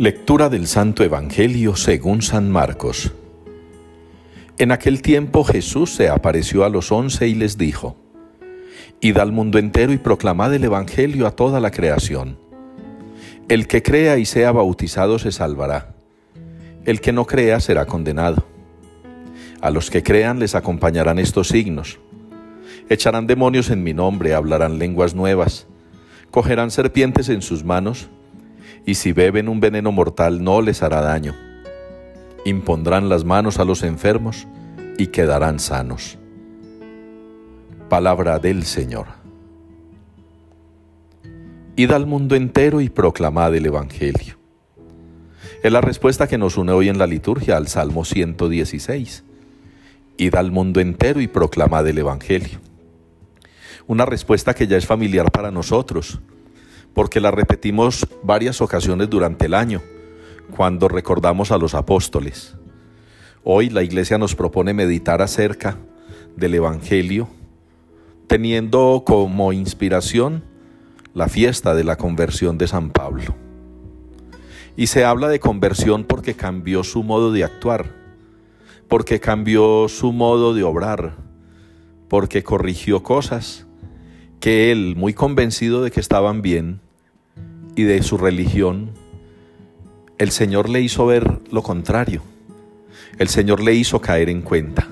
Lectura del Santo Evangelio según San Marcos. En aquel tiempo Jesús se apareció a los once y les dijo, Id al mundo entero y proclamad el Evangelio a toda la creación. El que crea y sea bautizado se salvará. El que no crea será condenado. A los que crean les acompañarán estos signos. Echarán demonios en mi nombre, hablarán lenguas nuevas, cogerán serpientes en sus manos, y si beben un veneno mortal no les hará daño. Impondrán las manos a los enfermos y quedarán sanos. Palabra del Señor. Id al mundo entero y proclamad el Evangelio. Es la respuesta que nos une hoy en la liturgia al Salmo 116. Id al mundo entero y proclamad el Evangelio. Una respuesta que ya es familiar para nosotros porque la repetimos varias ocasiones durante el año, cuando recordamos a los apóstoles. Hoy la iglesia nos propone meditar acerca del Evangelio, teniendo como inspiración la fiesta de la conversión de San Pablo. Y se habla de conversión porque cambió su modo de actuar, porque cambió su modo de obrar, porque corrigió cosas que él, muy convencido de que estaban bien y de su religión, el Señor le hizo ver lo contrario. El Señor le hizo caer en cuenta.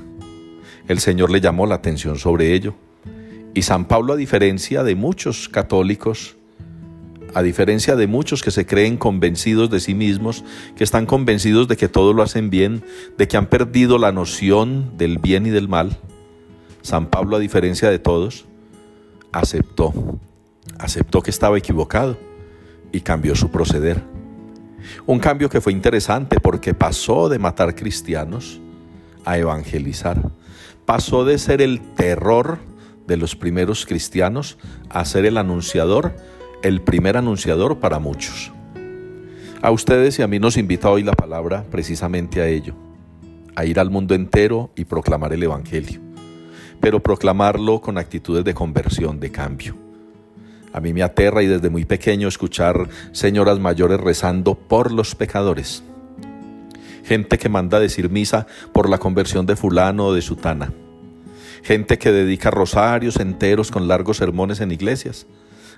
El Señor le llamó la atención sobre ello. Y San Pablo, a diferencia de muchos católicos, a diferencia de muchos que se creen convencidos de sí mismos, que están convencidos de que todo lo hacen bien, de que han perdido la noción del bien y del mal, San Pablo, a diferencia de todos, aceptó, aceptó que estaba equivocado y cambió su proceder. Un cambio que fue interesante porque pasó de matar cristianos a evangelizar. Pasó de ser el terror de los primeros cristianos a ser el anunciador, el primer anunciador para muchos. A ustedes y a mí nos invita hoy la palabra precisamente a ello, a ir al mundo entero y proclamar el Evangelio pero proclamarlo con actitudes de conversión, de cambio. A mí me aterra y desde muy pequeño escuchar señoras mayores rezando por los pecadores. Gente que manda decir misa por la conversión de fulano o de sutana. Gente que dedica rosarios enteros con largos sermones en iglesias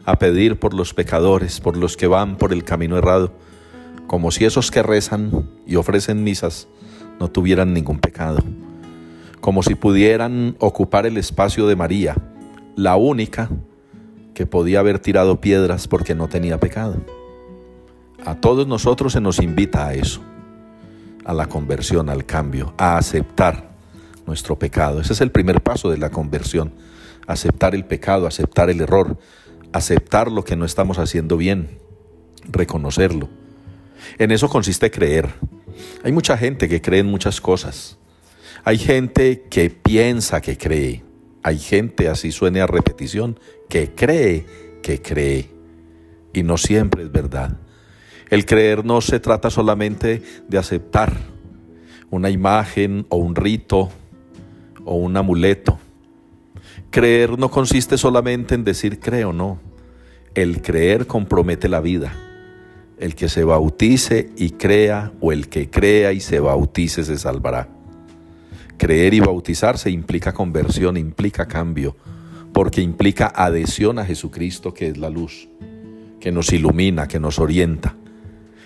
a pedir por los pecadores, por los que van por el camino errado, como si esos que rezan y ofrecen misas no tuvieran ningún pecado como si pudieran ocupar el espacio de María, la única que podía haber tirado piedras porque no tenía pecado. A todos nosotros se nos invita a eso, a la conversión, al cambio, a aceptar nuestro pecado. Ese es el primer paso de la conversión, aceptar el pecado, aceptar el error, aceptar lo que no estamos haciendo bien, reconocerlo. En eso consiste creer. Hay mucha gente que cree en muchas cosas, hay gente que piensa que cree. Hay gente, así suene a repetición, que cree que cree. Y no siempre es verdad. El creer no se trata solamente de aceptar una imagen o un rito o un amuleto. Creer no consiste solamente en decir creo, no. El creer compromete la vida. El que se bautice y crea o el que crea y se bautice se salvará. Creer y bautizarse implica conversión, implica cambio, porque implica adhesión a Jesucristo que es la luz, que nos ilumina, que nos orienta,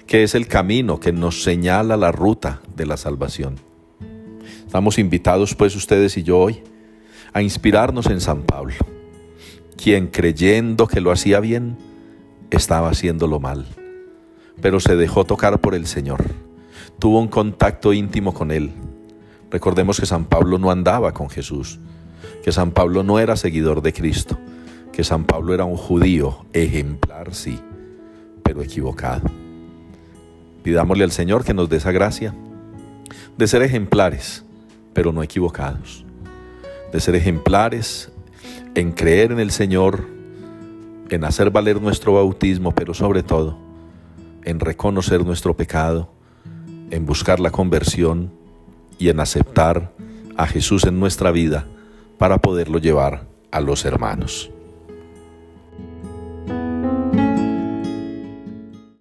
que es el camino que nos señala la ruta de la salvación. Estamos invitados pues ustedes y yo hoy a inspirarnos en San Pablo, quien creyendo que lo hacía bien, estaba haciéndolo mal, pero se dejó tocar por el Señor, tuvo un contacto íntimo con Él, Recordemos que San Pablo no andaba con Jesús, que San Pablo no era seguidor de Cristo, que San Pablo era un judío ejemplar, sí, pero equivocado. Pidámosle al Señor que nos dé esa gracia de ser ejemplares, pero no equivocados, de ser ejemplares en creer en el Señor, en hacer valer nuestro bautismo, pero sobre todo en reconocer nuestro pecado, en buscar la conversión y en aceptar a Jesús en nuestra vida para poderlo llevar a los hermanos.